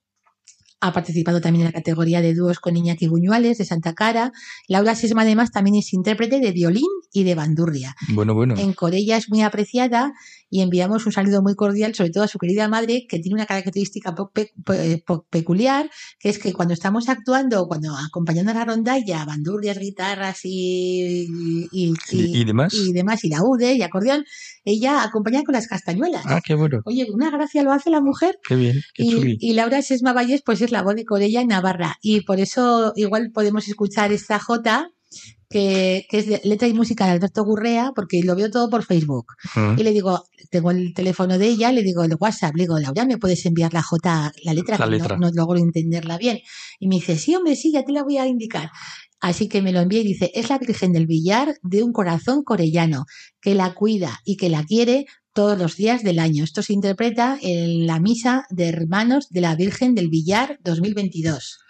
ha participado también en la categoría de dúos con Iñaki Buñuales de Santa Cara. Laura Sesma además también es intérprete de violín y de bandurria. Bueno, bueno. En Corella es muy apreciada y enviamos un saludo muy cordial, sobre todo a su querida madre, que tiene una característica po- pe- pe- po- peculiar, que es que cuando estamos actuando, cuando acompañando a la rondalla, bandurrias, guitarras y, y, ¿Y- y demás? y demás, y laude y acordeón, ella acompaña con las castañuelas. Ah, qué bueno. Oye, una gracia lo hace la mujer. Qué bien. Qué Y, y Laura Sesma Valles, pues es la voz de Corella en Navarra. Y por eso igual podemos escuchar esta jota que, que es letra y música de Alberto Gurrea, porque lo veo todo por Facebook. Y le digo, tengo el teléfono de ella, le digo el WhatsApp, le digo, Laura, ¿me puedes enviar la J, la letra? La que no-. No, logro entenderla bien. Y me dice, sí, hombre, sí, ya te la voy a indicar. Así que me lo envía y dice, es la Virgen del Villar de un corazón corellano, que la cuida y que la quiere todos los días del año. Esto se interpreta en la misa de hermanos de la Virgen del Villar 2022.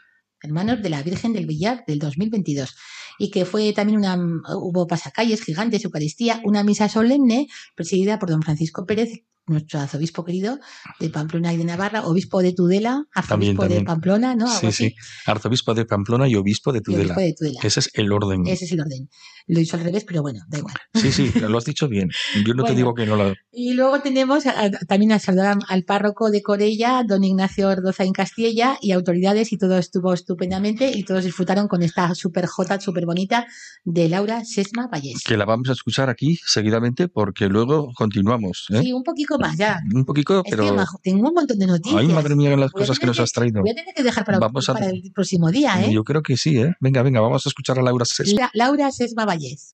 Hermanos de la Virgen del Villar del 2022. Y que fue también una, hubo pasacalles gigantes, Eucaristía, una misa solemne presidida por don Francisco Pérez, nuestro arzobispo querido de Pamplona y de Navarra, obispo de Tudela, arzobispo también. de Pamplona, ¿no? Algo Sí, así, sí. Arzobispo de Pamplona y obispo de y Tudela. obispo de Tudela. Ese es el orden. Ese es el orden. Lo hizo al revés, pero bueno, da igual. Sí, sí, lo has dicho bien. Yo no te Bueno. digo que no lo. Y luego tenemos a- a- también a saludar al párroco de Corella, don Ignacio Ordoza en Castilla, y autoridades, y todo estuvo estupendamente, y todos disfrutaron con esta super jota, súper bonita, de Laura Sesma Vallés. Que la vamos a escuchar aquí seguidamente porque luego continuamos. ¿eh? Sí, un poquito más ya. Un poquito, Es pero. que majo, tengo un montón de noticias. Ay, madre mía, las Voy cosas que nos has traído. Voy a tener que dejar para, Vamos a- para el próximo día, ¿eh? Yo creo que sí, ¿eh? Venga, venga, vamos a escuchar a Laura Sesma. La- Laura Sesma Vallés.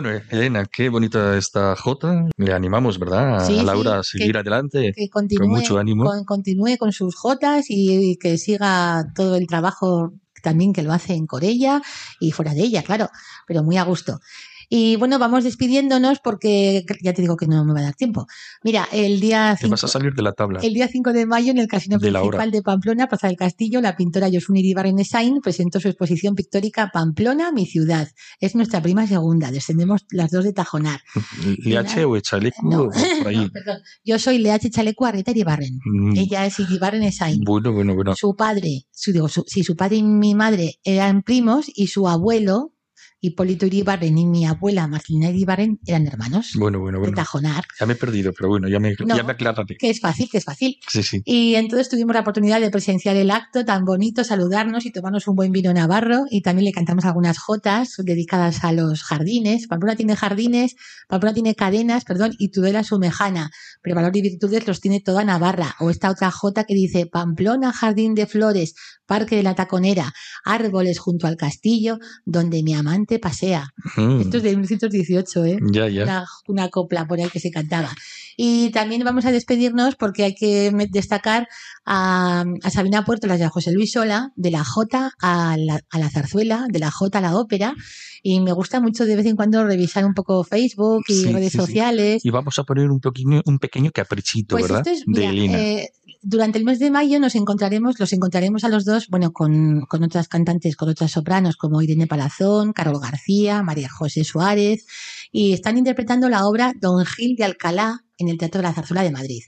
Bueno, Elena, qué bonita esta Jota. Le animamos, ¿verdad? A Sí, sí, Laura a que- seguir adelante. que continúe Con mucho ánimo. con- continúe con sus jotas y, que siga todo el trabajo también que lo hace en Corella y fuera de ella, claro, pero muy a gusto. Y bueno, vamos despidiéndonos porque ya te digo que no me va a dar tiempo. Mira, el día Te vas a 5 salir de la tabla. el día 5 de mayo, en el Casino De Principal de Pamplona, Plaza del Castillo, la pintora Yosun Iribarren Esain presentó su exposición pictórica Pamplona, mi ciudad. Es nuestra prima segunda, descendemos las dos de Tajonar. Liache o Echalecu No, perdón. Yo soy Leache Chaleco Arreta Iribarren. Mm, Ella es Iribarren Esain. Bueno, bueno, bueno. Su padre, su, digo, su, sí, su padre y mi madre eran primos y su abuelo, Hipólito Iribarren, y mi abuela Marcelina Iribarren eran hermanos Bueno, bueno, de bueno. Tajonar. Ya me he perdido, pero bueno, ya me, No. ya me aclararé. Que es fácil, que es fácil. Sí, sí. Y entonces tuvimos la oportunidad de presenciar el acto tan bonito, saludarnos y tomarnos un buen vino navarro y también le cantamos algunas jotas dedicadas a los jardines. Pamplona tiene jardines, Pamplona tiene cadenas, perdón, y Tudela su mejana, pero valor y virtudes los tiene toda Navarra. O esta otra jota que dice Pamplona, jardín de flores, parque de la taconera, árboles junto al castillo, donde mi amante pasea. Mm, Esto es de 1918, ¿eh? Ya, ya. una, una copla por ahí que se cantaba. Y también vamos a despedirnos porque hay que destacar a, a Sabina Puertolas y a José Luis Sola, de la Jota a la, a la zarzuela, de la Jota a la ópera. Y me gusta mucho de vez en cuando revisar un poco Facebook y Sí, redes sí, sí. sociales. Y vamos a poner un pequeño, un pequeño caprichito, Pues ¿verdad? esto es, de Elena. eh, durante el mes de mayo nos encontraremos, los encontraremos a los dos, bueno, con, con otras cantantes, con otras sopranos como Irene Palazón, Carol García, María José Suárez, y están interpretando la obra Don Gil de Alcalá en el Teatro de la Zarzuela de Madrid.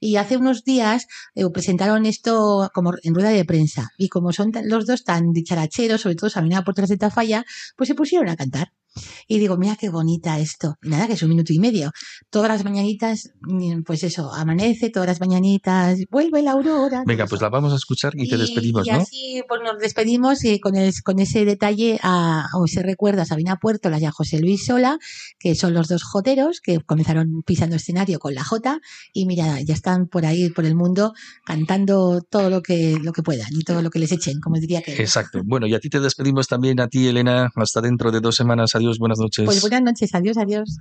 Y hace unos días eh, presentaron esto como en rueda de prensa. Y como son los dos tan dicharacheros, sobre todo Sabina Portas de Tafalla, pues se pusieron a cantar. Y digo, mira qué bonita esto. Y nada, que es un minuto y medio. Todas las mañanitas, mm, pues eso, amanece, todas las mañanitas, vuelve la aurora. Venga, pues la vamos a escuchar y te despedimos, y ¿no? así pues nos despedimos eh, con, el- con ese detalle a, o ese recuerdo a Sabina Puertolas y a José Luis Sola, que son los dos joteros que comenzaron pisando escenario con la Jota y mira, ya están por ahí, por el mundo, cantando todo lo que, lo que puedan y todo lo que les echen, como diría que. Exacto. Bueno, y a ti te despedimos también, a ti, Elena. Hasta dentro de dos semanas. Adiós, buenas noches. Pues buenas noches, adiós, adiós.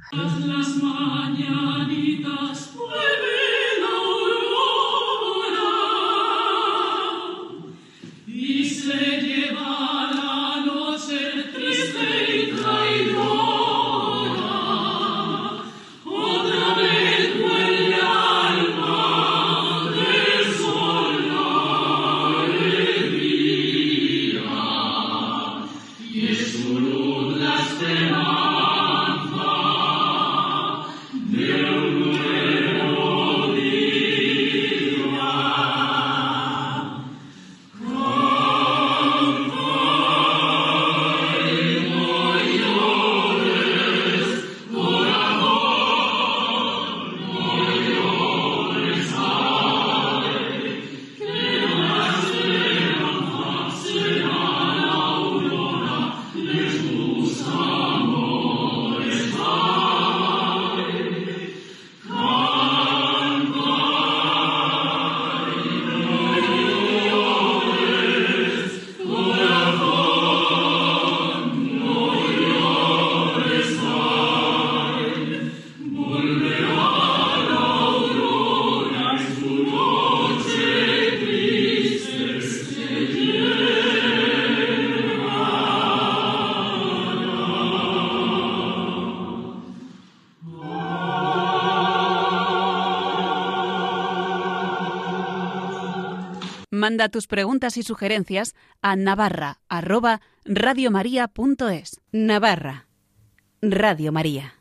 Tus preguntas y sugerencias a navarra@radiomaria.es. Navarra. Radio María.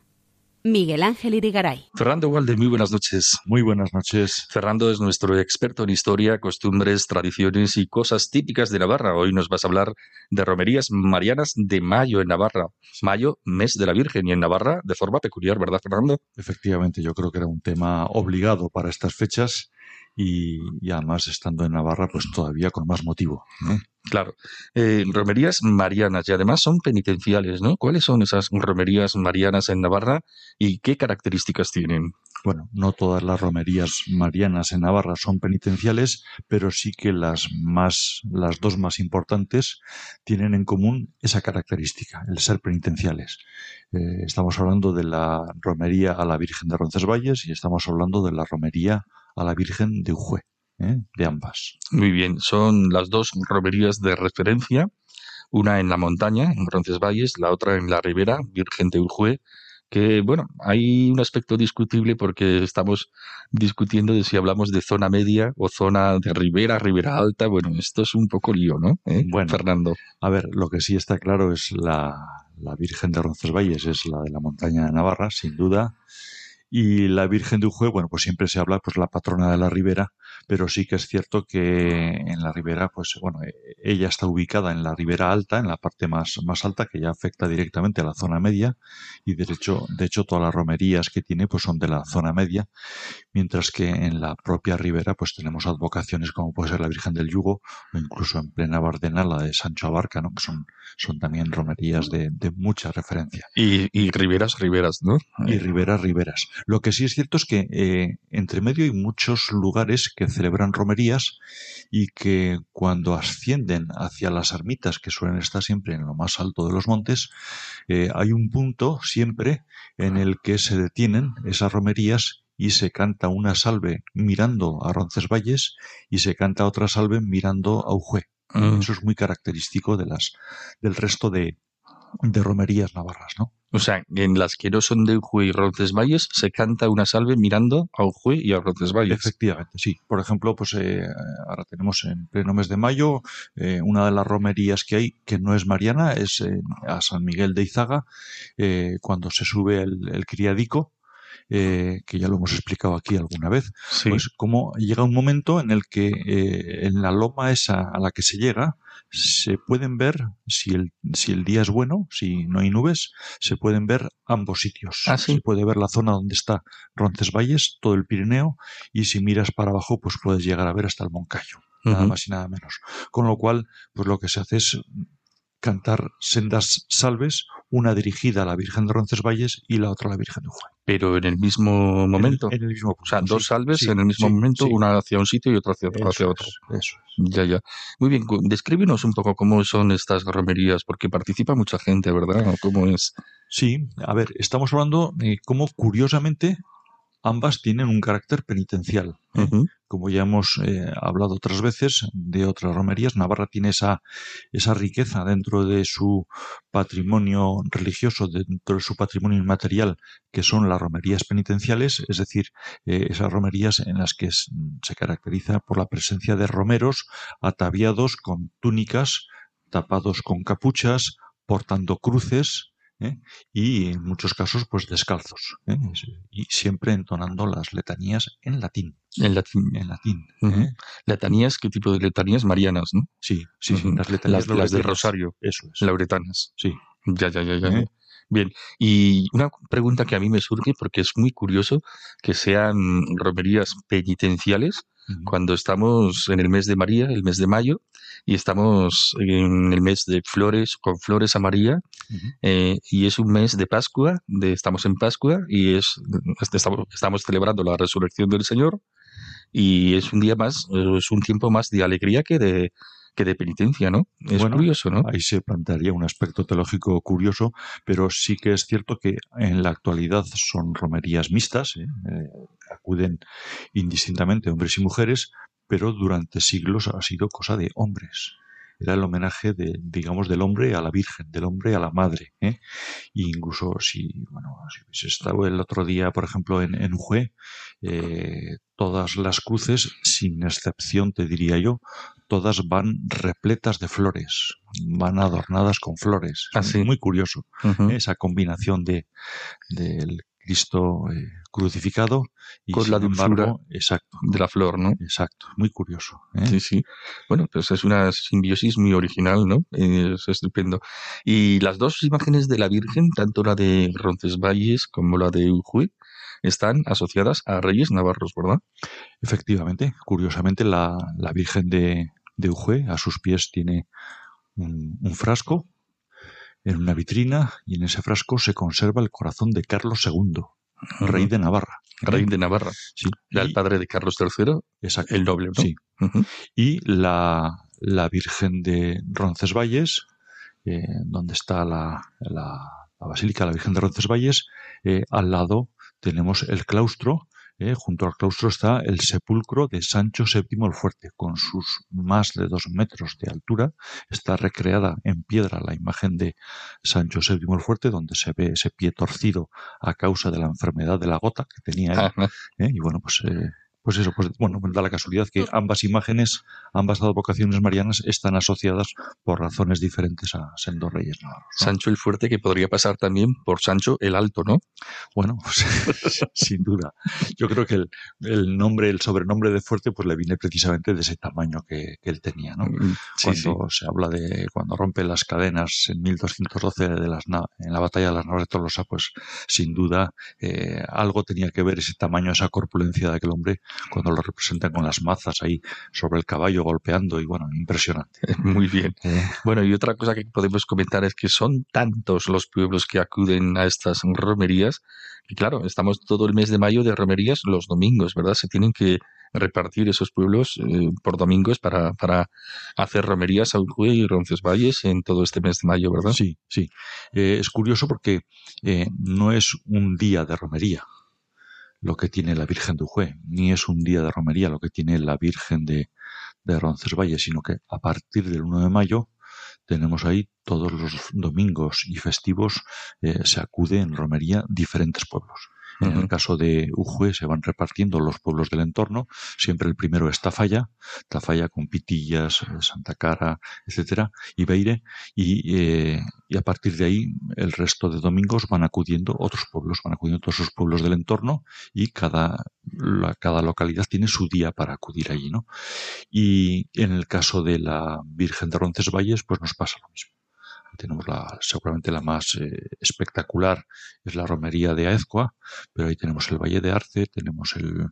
Miguel Ángel Irigaray. Fernando Walde, muy buenas noches. Muy buenas noches. Fernando es nuestro experto en historia, costumbres, tradiciones y cosas típicas de Navarra. Hoy nos vas a hablar de romerías marianas de mayo en Navarra. Mayo, mes de la Virgen, y en Navarra de forma peculiar, ¿verdad, Fernando? Efectivamente, yo creo que era un tema obligado para estas fechas y, y además estando en Navarra, pues todavía con más motivo. Claro. Eh, romerías marianas y además son penitenciales, ¿no? ¿Cuáles son esas romerías marianas en Navarra y qué características tienen? Bueno, no todas las romerías marianas en Navarra son penitenciales, pero sí que las más, las dos más importantes tienen en común esa característica, el ser penitenciales. Eh, estamos hablando de la romería a la Virgen de Roncesvalles y estamos hablando de la romería a la Virgen de Ujue, ¿eh? de ambas. Muy bien, son las dos romerías de referencia, una en la montaña, en Roncesvalles, la otra en la ribera, Virgen de Ujue, que bueno, hay un aspecto discutible porque estamos discutiendo de si hablamos de zona media o zona de ribera, ribera alta. Bueno, esto es un poco lío, ¿no? ¿Eh, Bueno. Fernando. A ver, lo que sí está claro es la, la Virgen de Roncesvalles, es la de la montaña de Navarra, sin duda. Y la Virgen de Ujue, bueno, pues siempre se habla, pues la patrona de la ribera, pero sí que es cierto que en la ribera, pues bueno, eh, ella está ubicada en la ribera alta, en la parte más, más alta, que ya afecta directamente a la zona media, y de hecho, de hecho todas las romerías que tiene, pues son de la zona media, mientras que en la propia ribera, pues tenemos advocaciones como puede ser la Virgen del Yugo, o incluso en plena Bardena, la de Sancho Abarca, ¿no? Que son, son también romerías de, de mucha referencia. Y, y riberas, riberas, ¿no? Y riberas, riberas. Lo que sí es cierto es que eh, entre medio hay muchos lugares que celebran romerías y que cuando ascienden hacia las ermitas, que suelen estar siempre en lo más alto de los montes, eh, hay un punto siempre en el que se detienen esas romerías y se canta una salve mirando a Roncesvalles y se canta otra salve mirando a Ujue. Mm. Eso es muy característico de las, del resto de, de romerías navarras, ¿no? O sea, en las que no son de Ujue y Roncesvalles se canta una salve mirando a Ujue y a Roncesvalles. Efectivamente, sí. Por ejemplo, pues eh, ahora tenemos en pleno mes de mayo eh, una de las romerías que hay que no es mariana, es eh, a San Miguel de Izaga, eh, cuando se sube el, el criadico, eh, que ya lo hemos explicado aquí alguna vez, Sí. pues como llega un momento en el que eh, en la loma esa a la que se llega se pueden ver si el, si el día es bueno, si no hay nubes, se pueden ver ambos sitios. Ah, sí. Se puede ver la zona donde está Roncesvalles, todo el Pirineo, y si miras para abajo, pues puedes llegar a ver hasta el Moncayo, nada más y nada menos. Con lo cual, pues lo que se hace es cantar sendas salves, una dirigida a la Virgen de Roncesvalles y la otra a la Virgen de Ujue. Pero en el mismo momento. En, el mismo o sea, dos salves sí, en el mismo sí, momento, sí. una hacia un sitio y otra hacia, Eso hacia otro. es, eso es. Ya, ya. Muy bien, descríbenos un poco cómo son estas romerías, porque participa mucha gente, ¿verdad? ¿O ¿Cómo es? Sí, a ver, estamos hablando de cómo curiosamente ambas tienen un carácter penitencial. ¿eh? Como ya hemos eh, hablado otras veces de otras romerías, Navarra tiene esa, esa riqueza dentro de su patrimonio religioso, dentro de su patrimonio inmaterial, que son las romerías penitenciales, es decir, eh, esas romerías en las que es- se caracteriza por la presencia de romeros ataviados con túnicas, tapados con capuchas, portando cruces, ¿eh? y en muchos casos pues descalzos ¿eh? y siempre entonando las letanías en latín En latín. en latín. ¿eh? Letanías, ¿qué tipo de letanías? Marianas, ¿no? sí sí, sí las letanías Las, las del lauretianas. Rosario, eso es lauretanas. sí Ya, ya, ya, ya. Bien, y una pregunta que a mí me surge, porque es muy curioso que sean romerías penitenciales Cuando estamos en el mes de María, el mes de mayo, y estamos en el mes de flores, con flores a María, eh, y es un mes de Pascua, de, estamos en Pascua, y es, estamos, estamos celebrando la resurrección del Señor, y es un día más, es un tiempo más de alegría que de, que de penitencia, ¿no? Es Bueno, curioso, ¿no? Ahí se plantearía un aspecto teológico curioso, pero sí que es cierto que en la actualidad son romerías mixtas, ¿eh? Eh, acuden indistintamente hombres y mujeres, pero durante siglos ha sido cosa de hombres. Era el homenaje de, digamos, del hombre a la Virgen, del hombre a la Madre. ¿eh? E incluso si, bueno, si hubiese estado el otro día, por ejemplo, en, en Ujue, eh, todas las cruces, sin excepción, te diría yo, todas van repletas de flores, van adornadas con flores. Ah, sí. Muy curioso. ¿eh? esa combinación de del Cristo eh, crucificado y Con la dulzura exacto, de la flor, ¿no? exacto, muy curioso. ¿eh? Sí, sí. Bueno, pues es una simbiosis muy original, ¿no? Es estupendo. Y las dos imágenes de la Virgen, tanto la de Roncesvalles como la de Ujue, están asociadas a reyes navarros, ¿verdad? Efectivamente, curiosamente la, la Virgen de, de Ujue a sus pies tiene un, un frasco en una vitrina y en ese frasco se conserva el corazón de Carlos II, rey de Navarra. Rey de Navarra. Sí, Era el padre de Carlos III, exacto, el noble, ¿no? sí. Y la, la Virgen de Roncesvalles, eh, donde está la, la, la Basílica de la Virgen de Roncesvalles, eh, al lado tenemos el claustro, eh, junto al claustro está el sepulcro de Sancho VII el Fuerte, con sus más de dos metros de altura. Está recreada en piedra la imagen de Sancho VII el Fuerte, donde se ve ese pie torcido a causa de la enfermedad de la gota que tenía él. ¿eh? Y bueno, pues, eh, pues eso, pues bueno, da la casualidad que ambas imágenes, ambas advocaciones marianas están asociadas por razones diferentes a Sendo Reyes Navarros. ¿no? Sancho el Fuerte, que podría pasar también por Sancho el Alto, ¿no? Bueno, pues, sin duda. Yo creo que el, el nombre, el sobrenombre de Fuerte, pues le viene precisamente de ese tamaño que, que él tenía, ¿no? Mm, Sí, cuando se habla de cuando rompe las cadenas en 1212 de las na- en la batalla de las naves de Tolosa, pues sin duda eh, algo tenía que ver ese tamaño, esa corpulencia de aquel hombre cuando lo representan con las mazas ahí sobre el caballo golpeando y bueno, impresionante. Muy bien. Eh, Bueno, y otra cosa que podemos comentar es que son tantos los pueblos que acuden a estas romerías, que claro, estamos todo el mes de mayo de romerías los domingos, ¿verdad? Se tienen que repartir esos pueblos eh, por domingos para, para hacer romerías a Ujue y Roncesvalles en todo este mes de mayo, ¿verdad? Sí, sí. Eh, es curioso porque eh, no es un día de romería lo que tiene la Virgen de Ujue, ni es un día de romería lo que tiene la Virgen de, Roncesvalles, sino que a partir del 1 de mayo tenemos ahí todos los domingos y festivos eh, se acude en romería diferentes pueblos. En el caso de Ujue se van repartiendo los pueblos del entorno. Siempre el primero es Tafalla, Tafalla con Pitillas, eh, Santa Cara, etcétera, y Beire, y, eh, y, a partir de ahí el resto de domingos van acudiendo otros pueblos, van acudiendo todos esos pueblos del entorno y cada, cada localidad tiene su día para acudir allí, ¿no? Y en el caso de la Virgen de Roncesvalles, pues nos pasa lo mismo tenemos la, seguramente la más eh, espectacular, es la romería de Aezcoa, pero ahí tenemos el Valle de Arce, tenemos el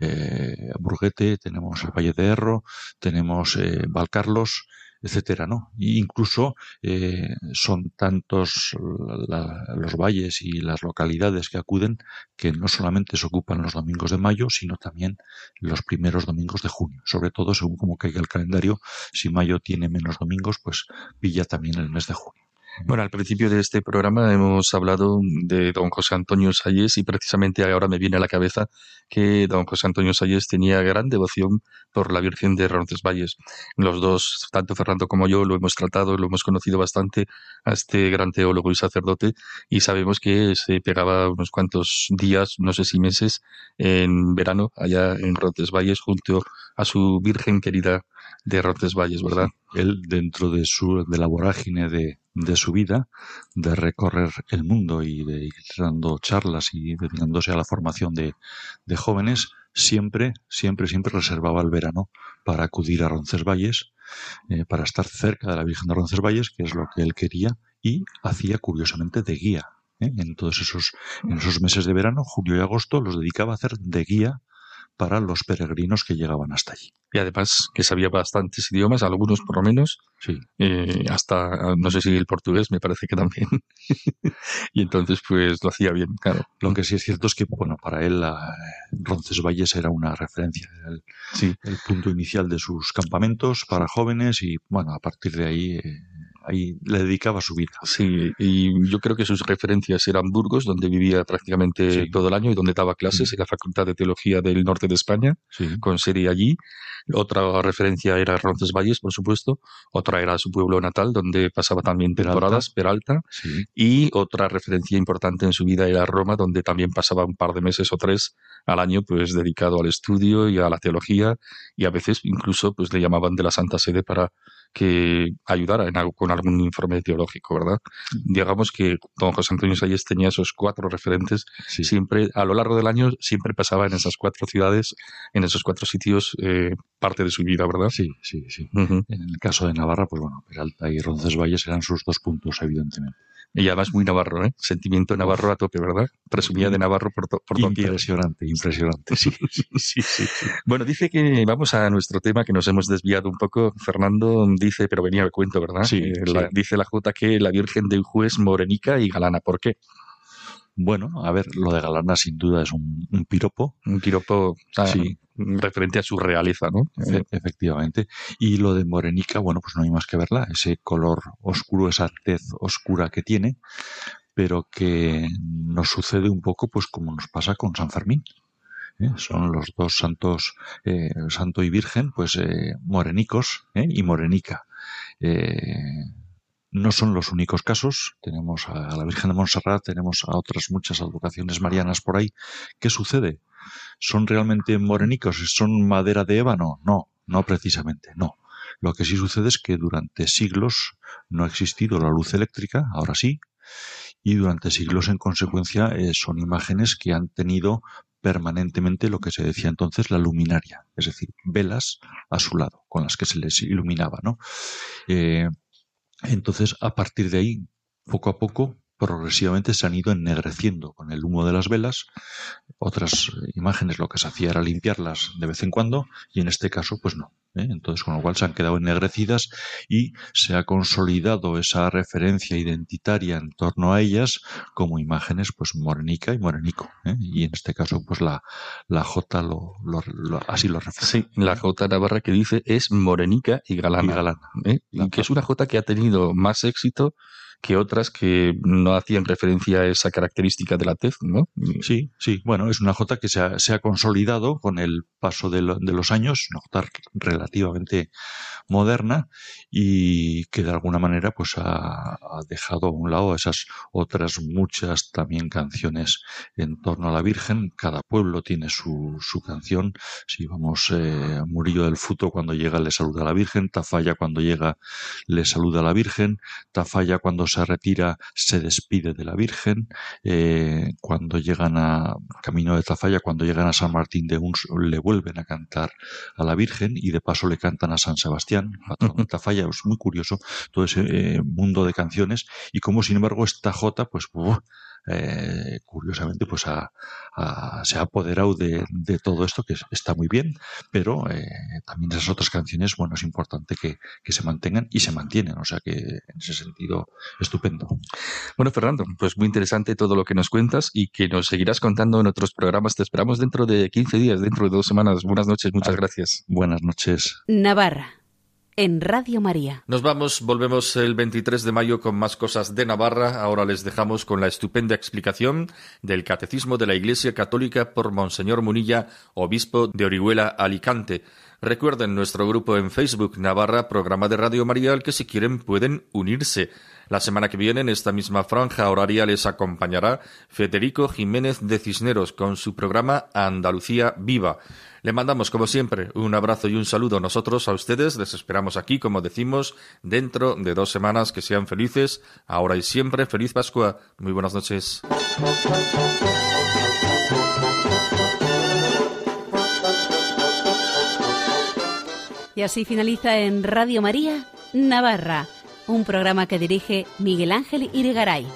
eh, Burguete, tenemos el Valle de Erro, tenemos eh, Valcarlos, etcétera, ¿no? Y incluso eh, son tantos los valles y las localidades que acuden que no solamente se ocupan los domingos de mayo, sino también los primeros domingos de junio. Sobre todo según cómo caiga el calendario, si mayo tiene menos domingos, pues pilla también el mes de junio. Bueno, al principio de este programa hemos hablado de don José Antonio Salles y precisamente ahora me viene a la cabeza que don José Antonio Salles tenía gran devoción por la Virgen de Roncesvalles. Los dos, tanto Fernando como yo, lo hemos tratado, lo hemos conocido bastante a este gran teólogo y sacerdote y sabemos que se pegaba unos cuantos días, no sé si meses, en verano allá en Roncesvalles junto a su Virgen querida de Roncesvalles, ¿verdad? Él dentro de su de la vorágine de de su vida, de recorrer el mundo y de ir dando charlas y dedicándose a la formación de, de jóvenes, siempre, siempre, siempre reservaba el verano para acudir a Roncesvalles, eh, para estar cerca de la Virgen de Roncesvalles, que es lo que él quería, y hacía curiosamente de guía. ¿eh? En todos esos, en esos meses de verano, julio y agosto, los dedicaba a hacer de guía para los peregrinos que llegaban hasta allí. Y además que sabía bastantes idiomas, algunos por lo menos, sí. Eh, hasta no sé si el portugués, me parece que también. y entonces pues lo hacía bien, claro. Lo que sí es cierto es que, bueno, para él Roncesvalles era una referencia, el, sí. el punto inicial de sus campamentos para jóvenes y, bueno, a partir de ahí... Eh, ahí le dedicaba su vida. Sí, y yo creo que sus referencias eran Burgos, donde vivía prácticamente sí. todo el año y donde daba clases en la Facultad de Teología del Norte de España, sí. con sede allí. Otra referencia era Roncesvalles, por supuesto. Otra era su pueblo natal, donde pasaba también temporadas, Peralta. Sí. Y otra referencia importante en su vida era Roma, donde también pasaba un par de meses o tres al año, pues dedicado al estudio y a la teología. Y a veces incluso pues le llamaban de la Santa Sede para que ayudara en algo, con algún informe teológico, ¿verdad? Digamos que don José Antonio Salles tenía esos cuatro referentes, sí. siempre, a lo largo del año, siempre pasaba en esas cuatro ciudades, en esos cuatro sitios, eh, parte de su vida, ¿verdad? Sí, sí, sí. Uh -huh. En el caso de Navarra, pues bueno, Peralta y Roncesvalles eran sus dos puntos, evidentemente. Y además muy navarro, ¿eh? Sentimiento navarro a tope, ¿verdad? Presumía de navarro por, to por Impresionante, impresionante, sí. sí, sí, sí. Bueno, dice que vamos a nuestro tema, que nos hemos desviado un poco. Fernando dice, pero venía al cuento, ¿verdad? Sí, eh. La, dice la J que la Virgen de es morenica y galana. ¿Por qué? Bueno, a ver, lo de galana sin duda es un, un piropo. Un piropo ah, sí. referente a su realeza, ¿no? E efectivamente. Y lo de morenica, bueno, pues no hay más que verla. Ese color oscuro, esa tez oscura que tiene, pero que nos sucede un poco pues como nos pasa con San Fermín. ¿Eh? son los dos santos, eh, santo y virgen, pues eh, morenicos ¿eh? y morenica. No son los únicos casos, tenemos a la Virgen de Montserrat, tenemos a otras muchas advocaciones marianas por ahí. ¿Qué sucede? ¿Son realmente morenicos? ¿Son madera de ébano? No, no precisamente, no. Lo que sí sucede es que durante siglos no ha existido la luz eléctrica, ahora sí, y durante siglos en consecuencia eh, son imágenes que han tenido permanentemente lo que se decía entonces la luminaria, es decir, velas a su lado con las que se les iluminaba, ¿no? Eh, entonces, a partir de ahí, poco a poco, progresivamente se han ido ennegreciendo con el humo de las velas. Otras imágenes lo que se hacía era limpiarlas de vez en cuando y en este caso pues no. ¿eh? Entonces con lo cual se han quedado ennegrecidas y se ha consolidado esa referencia identitaria en torno a ellas como imágenes pues morenica y morenico. ¿eh? Y en este caso pues la, la J lo, lo, lo, así lo refleja. Sí, la J Navarra que dice es morenica y galana. Y galana. ¿eh? Y que es una J que ha tenido más éxito que otras que no hacían referencia a esa característica de la tez, ¿no? Sí, sí. Bueno, es una jota que se ha, consolidado con el paso de, de los años, una jota relativamente moderna y que de alguna manera pues ha, dejado a un lado esas otras muchas también canciones en torno a la Virgen. Cada pueblo tiene su, su canción. Si vamos eh, Murillo del Futo cuando llega le saluda a la Virgen, Tafalla cuando llega le saluda a la Virgen, Tafalla cuando se retira se despide de la Virgen, eh, cuando llegan a Camino de Tafalla, cuando llegan a San Martín de Uns le vuelven a cantar a la Virgen y de paso le cantan a San Sebastián, patrón de Tafalla, es muy curioso todo ese eh, mundo de canciones y como sin embargo esta Jota pues eh, curiosamente pues se ha apoderado de, todo esto que está muy bien pero eh, también esas otras canciones bueno es importante que, se mantengan y se mantienen o sea que en ese sentido estupendo. Bueno Fernando pues muy interesante todo lo que nos cuentas y que nos seguirás contando en otros programas. Te esperamos dentro de 15 días dentro de dos semanas. Buenas noches muchas gracias. Buenas noches. Navarra en Radio María. Nos vamos, volvemos el 23 de mayo con más cosas de Navarra. Ahora les dejamos con la estupenda explicación del Catecismo de la Iglesia Católica por Monseñor Munilla, obispo de Orihuela, Alicante. Recuerden nuestro grupo en Facebook Navarra, programa de Radio María, al que si quieren pueden unirse. La semana que viene, en esta misma franja horaria, les acompañará Federico Jiménez de Cisneros con su programa Andalucía Viva. Le mandamos, como siempre, un abrazo y un saludo nosotros a ustedes. Les esperamos aquí, como decimos, dentro de dos semanas. Que sean felices. Ahora y siempre, feliz Pascua. Muy buenas noches. Y así finaliza en Radio María, Navarra, un programa que dirige Miguel Ángel Irigaray.